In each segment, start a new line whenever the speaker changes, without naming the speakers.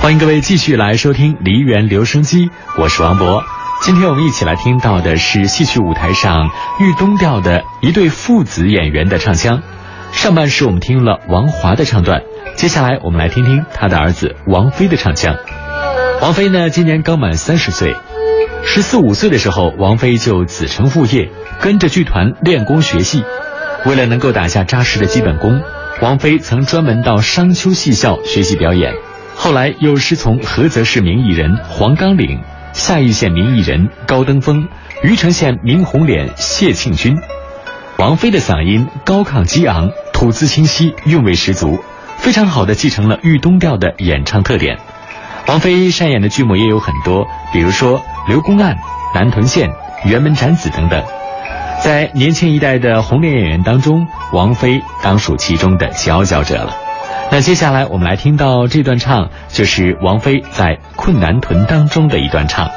欢迎各位继续来收听梨园留声机，我是王博。今天我们一起来听到的是戏曲舞台上豫东调的一对父子演员的唱腔。上半时我们听了王华的唱段，接下来我们来听听他的儿子王菲的唱腔。王菲呢，今年刚满三十岁，十四五岁的时候，王菲就子承父业，跟着剧团练功学戏。为了能够打下扎实的基本功，王菲曾专门到商丘戏校学习表演。后来又师从菏泽市名艺人黄冈岭、夏邑县名艺人高登峰、虞城县名红脸谢庆军。王菲的嗓音高亢激昂，吐字清晰，韵味十足，非常好的继承了豫东调的演唱特点。王菲擅演的剧目也有很多，比如说《刘公案》《南屯县》《辕门斩子》等等。在年轻一代的红脸演员当中，王菲当属其中的佼佼者了。那接下来我们来听到这段唱，就是王菲在《困难屯》当中的一段唱。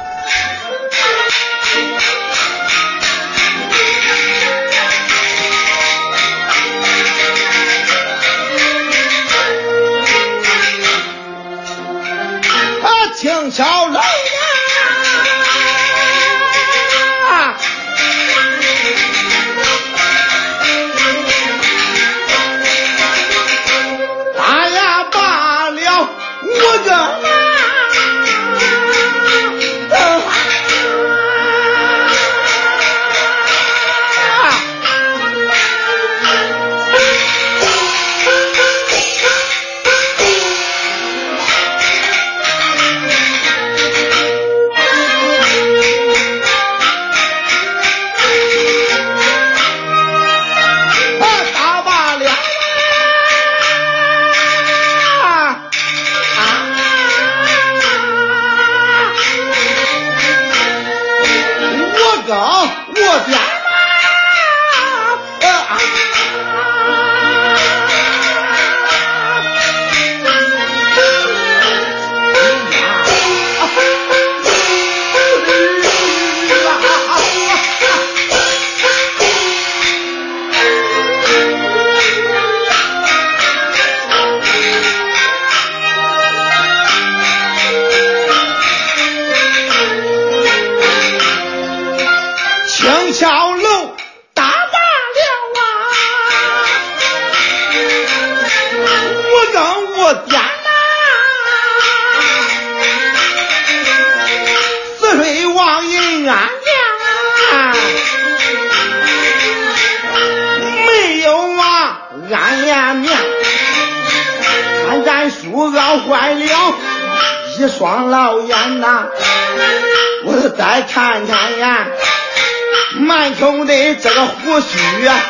头的这个胡须啊，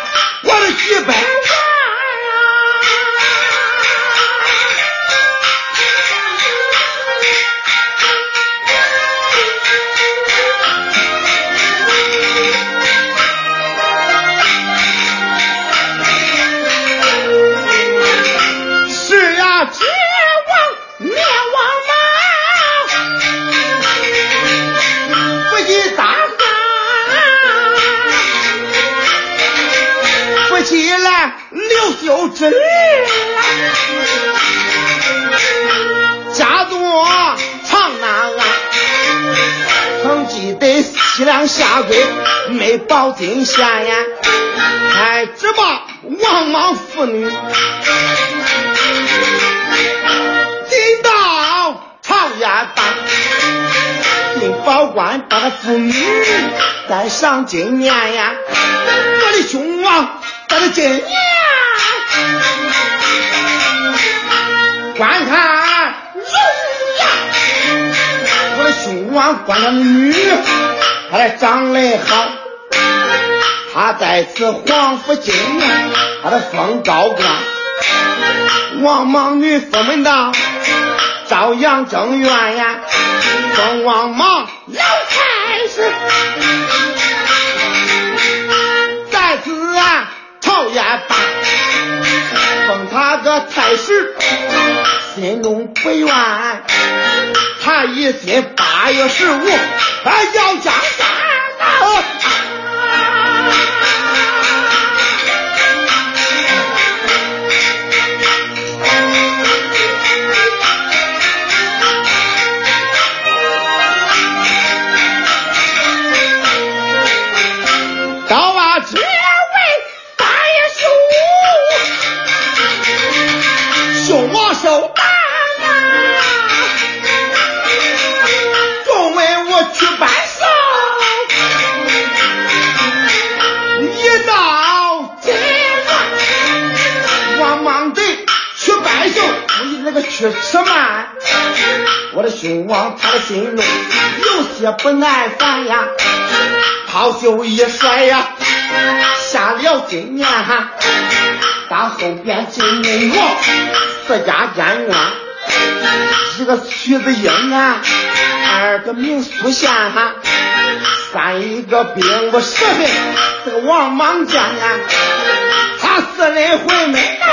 我的几百刘秀之女，家住长南岸，曾记得西凉下跪没保金县呀，还只把王莽妇女，进到朝廷办。并保官把他妇女带上金年呀，我的兄王把他金观看容呀，我的兄王观他女，她的长得好，她在此皇府金年，他的封高官，王莽女封门道，朝阳正院呀。封王莽老太师，在此啊朝宴办，封他个太师，心中不愿。他一心八月十五，哎要嫁办寿，你那个去吃饭。我的兄王他的心中有些不耐烦呀，袍袖一甩呀，下了今年哈，打后边进内王四家监院，一个徐子英啊，二个明苏宪哈，三一个兵部十分这个王莽将啊，他四人回门啊，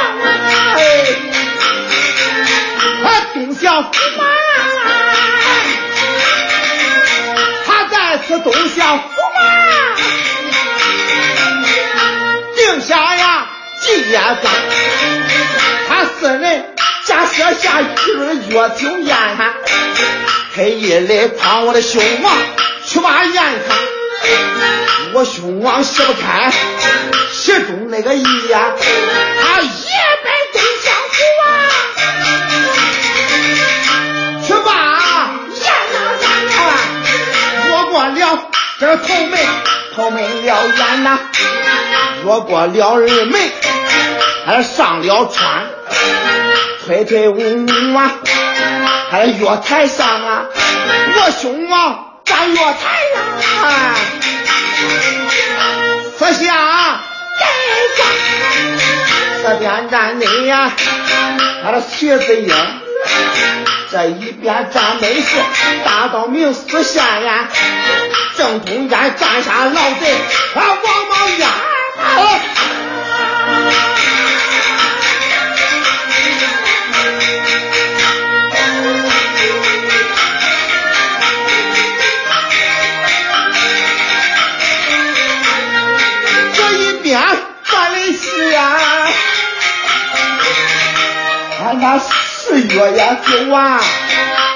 哎，他兵小驸马。是东乡驸马，定下呀金烟饭，他四人假设下一轮药酒宴，特意来诓我的兄王去把宴看。我兄王识不开，其中那个意呀，他了这头门，头门了眼呐，越过了人门，还上了船，推推嗡嗡啊，还月台上啊，我兄啊站月台呀，四下跟上，这边站你呀，他的徐子英。这一边站门市大道明四县呀，正中间站下老贼啊王莽呀！这一边办的是呀，俺那。是药呀就完，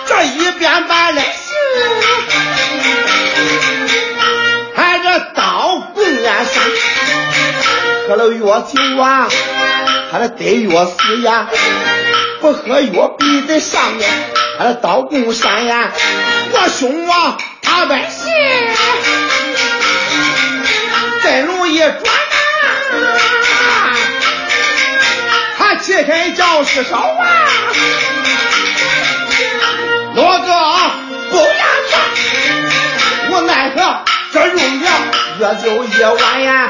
这一边办的事，还这刀供呀上，喝了药酒啊，还得得药死呀，不喝药必在上面，还得刀供山呀，我兄啊他本他七天叫是手啊。罗哥不要钱，我奈何这用了也就一碗呀，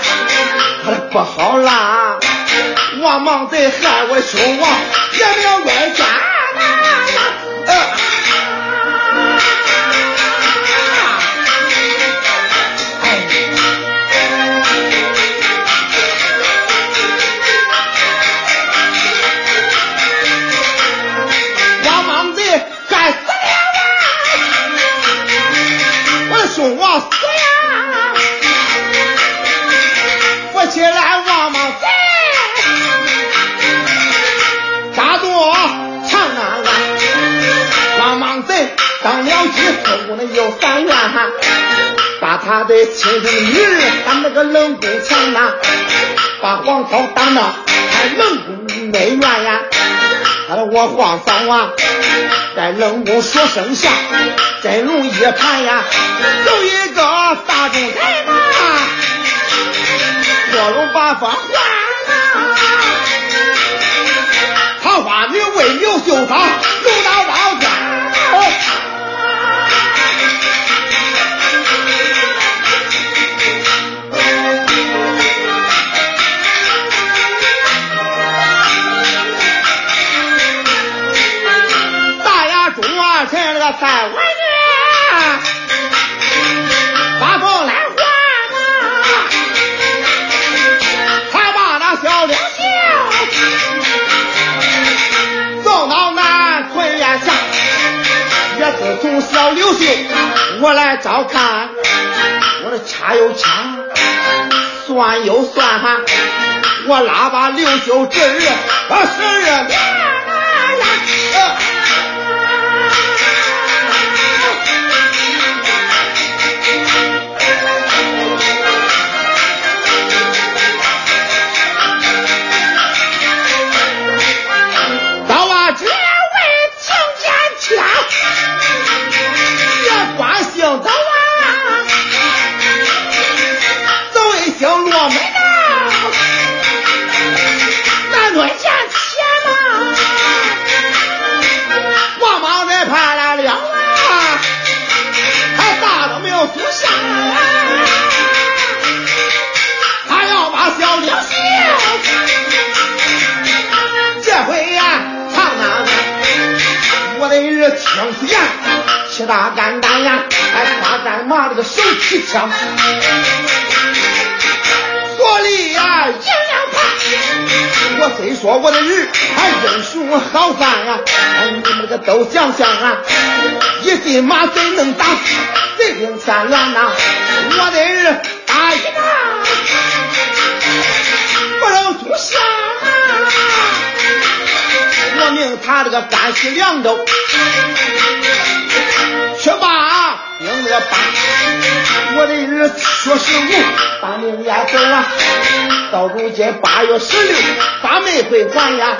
他的不好啦，我忙得害我兄王也没有外家。当了机，偷过了有三元，把他的亲生女儿当那个冷宫前呐，把黄涛当到还冷宫内院呀。他说我皇嫂啊，在冷宫说声下，真容易盘呀。有一个大众台嘛，坐龙八方换呐，桃花女为牛秀发，走到高在外面把风来还呐，才把那小刘秀送到南屯院下，也自从小刘秀我来照看，我的掐又掐，算又算哈，我拉把刘秀侄儿啊十二这个手提枪？所里呀，阴阳派。我虽说我的人还英雄好汉呀，你们个都想想啊，一匹马谁能打死谁领千元呐？我的人打一打，不能出下。我命他这个干系粮豆，去把兵那个把，我的人说十五，把命也走啊。到如今八月十六，把妹归还呀，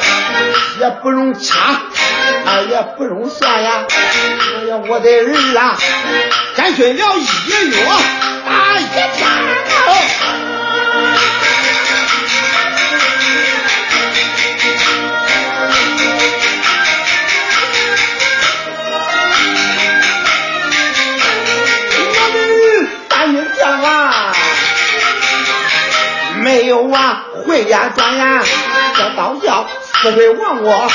也不容掐，也不容算呀。哎呀，我的人啊，干脆了一月打一天。回家转呀，这道教四水亡我，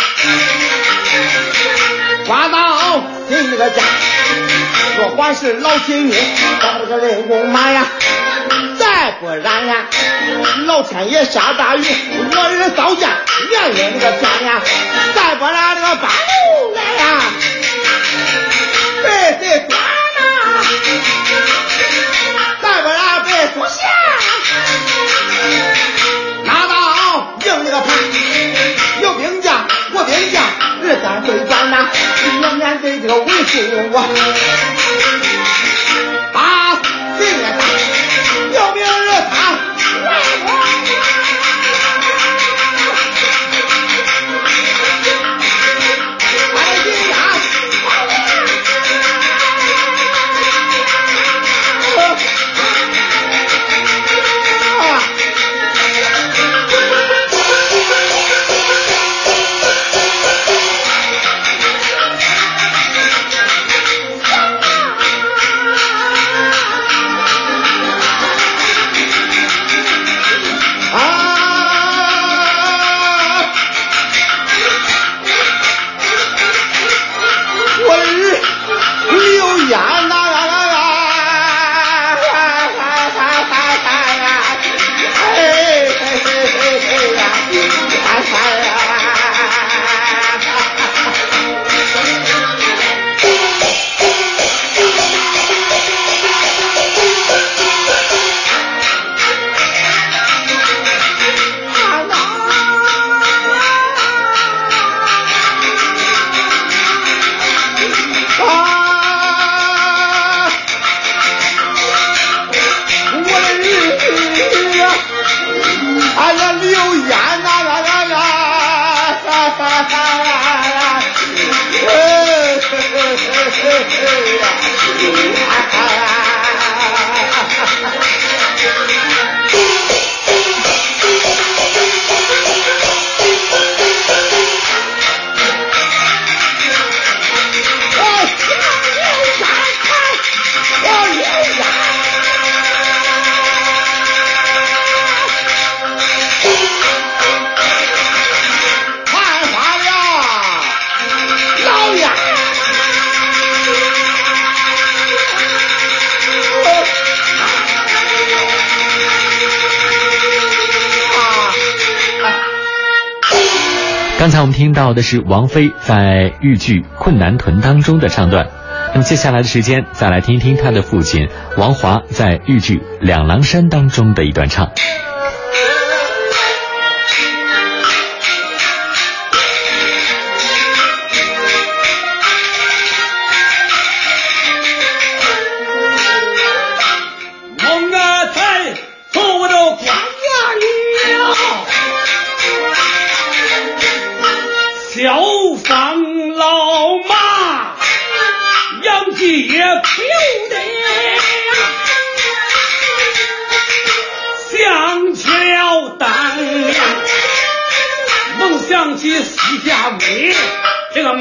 刮到谁那个家？说话是老秦云，把这个人工马呀，再不然呀，老天爷下大雨，我儿造见连连那个天呀，再不然那个八路来呀，被谁断呐？再不然被出现。咱会转呐，我面对这个为数我，啊，
我们听到的是王菲在豫剧《困难屯》当中的唱段，那么接下来的时间再来听听她的父亲王华在豫剧《两郎山》当中的一段唱。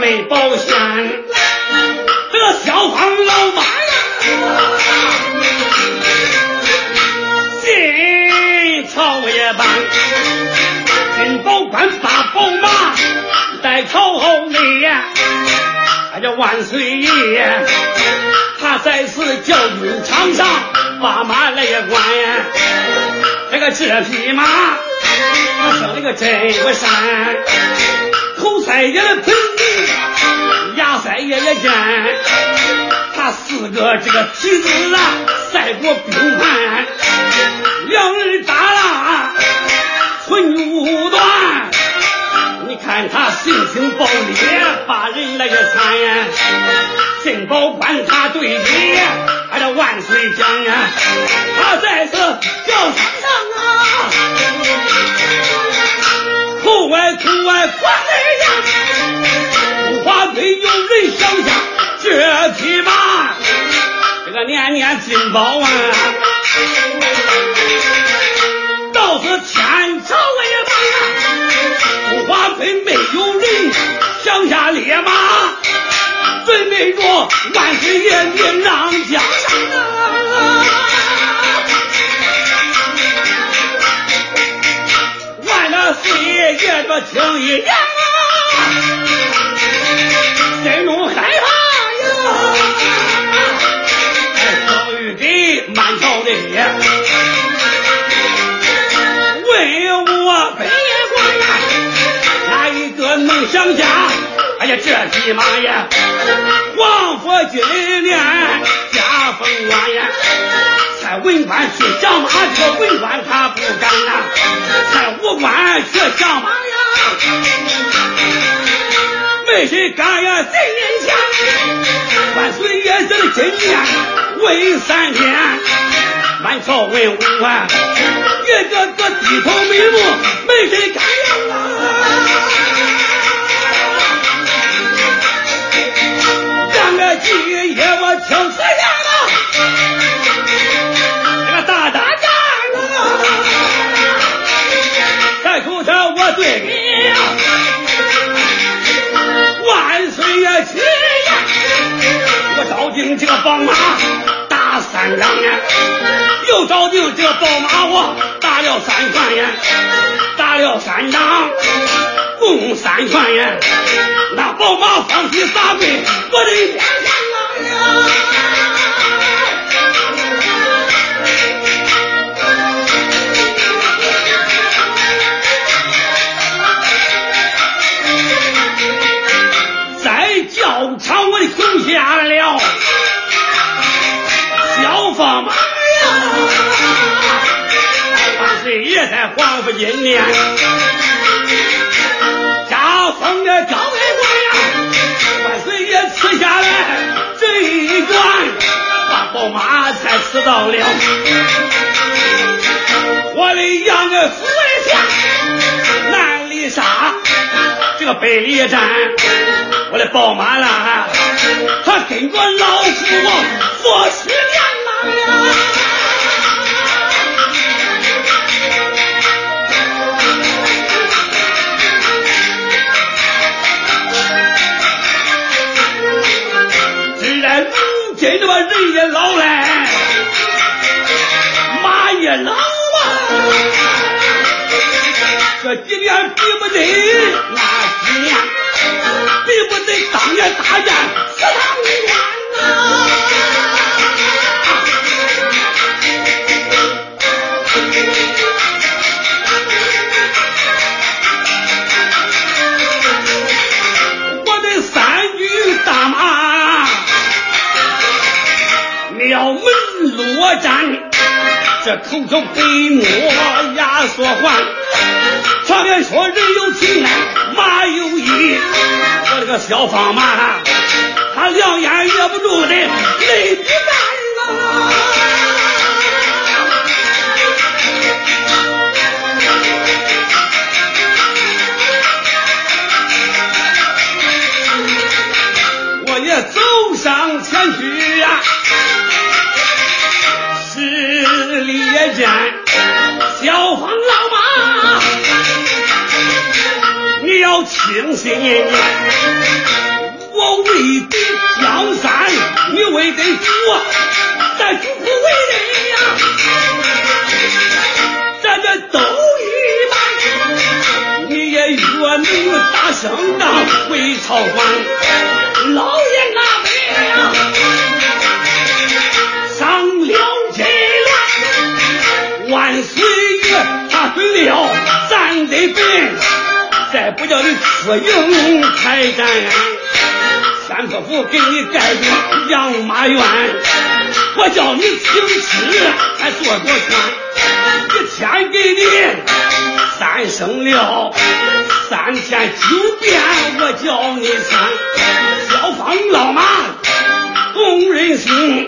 卖保险，这个消防老马呀，金草也棒，金保管把宝马带朝后里呀，哎叫万岁爷，他在此叫兵场上，把马来也管呀，这个这批马，他生的个真不善，口才的贼。牙塞也也尖。他四个这个蹄子啊，赛过冰盘，两人打了寸骨断。你看他性情暴烈，把人来也惨。进宝官他对你，俺这万岁将啊，他在此叫场上啊，口外口外关来呀，没有人想下这匹马，这个年年进宝啊，到是天朝为马，五花腿没有人想下烈马。准备着万岁爷命让江山啊！万了岁爷这听一言，心中害怕呀！教育给满朝的问我北官呀，哪一个能想家？哎呀，这匹马呀，王府今年加封官呀，才文官去降马，这文官他不敢啊，才武官去降马呀，没谁敢呀，在眼前，万岁爷这今年问三天，满朝文武啊，一个个低头瞑目，没谁敢呀。几爷，我听此言呐，这个大大战呐，在口上我对定这宝马打三丈呀，又找定这宝马我打了三圈呀，打了三丈。共三圈呀，那宝马放起撒跪，我的天上啊！在教场我就下了小放马呀，万岁爷在皇府金殿。封的高为官呀，万岁爷赐下来这一段，把宝马才赐到了。我的杨个福为相，南里沙，这个北里站，我的宝马啦，他跟着老夫做十年了。这他妈人也老了，马也老啊，这几年比不得那几年，比不得当年大战四堂关啊！这口中飞沫压缩环。常言说人有情爱，马有意。我这个小方马，他两眼憋不住的泪滴干啊！我也走上前去呀。你也见小方老妈你要清醒我为的江山你为的主咱不苦为谁呀咱这都一般你也与我女打声仗，回朝房老爷那辈子呀了亲万岁爷他准了咱得准再不叫你出营开战三不府给你盖住养马院我叫你请吃还坐坐穿一天给你三升料三天九变我叫你穿消防老马工人
送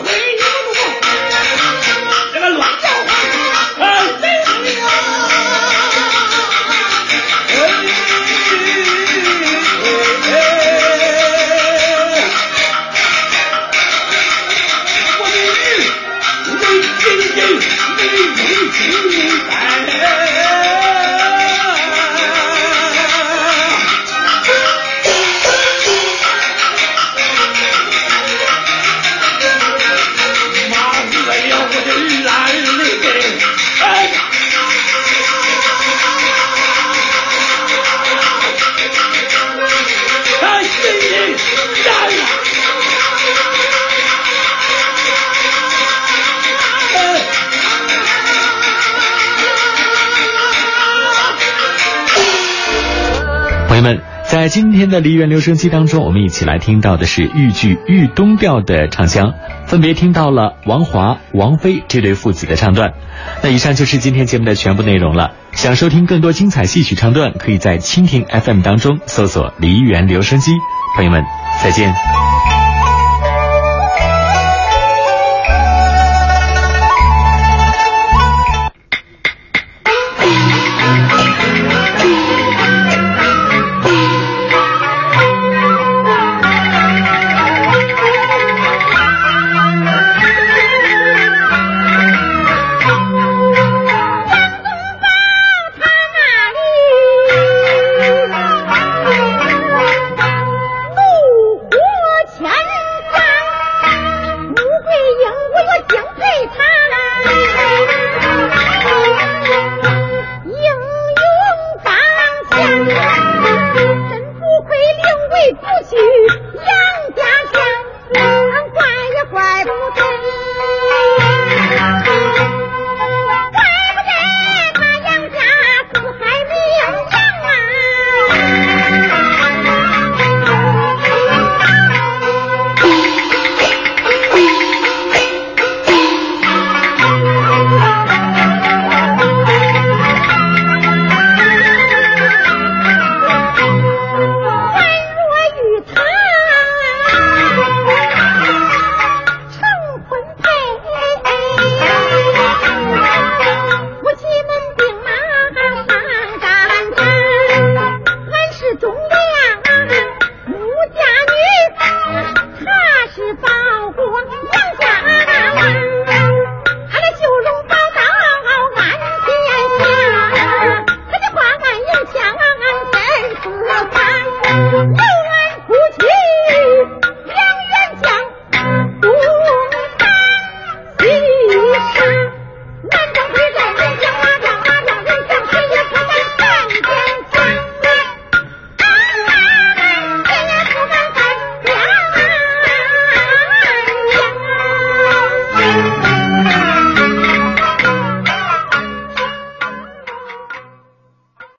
今天的梨园留声机当中，我们一起来听到的是豫剧《豫东调》的唱腔，分别听到了王华、王菲这对父子的唱段。那以上就是今天节目的全部内容了。想收听更多精彩戏曲唱段，可以在蜻蜓 FM 当中搜索“梨园留声机”。朋友们，再见。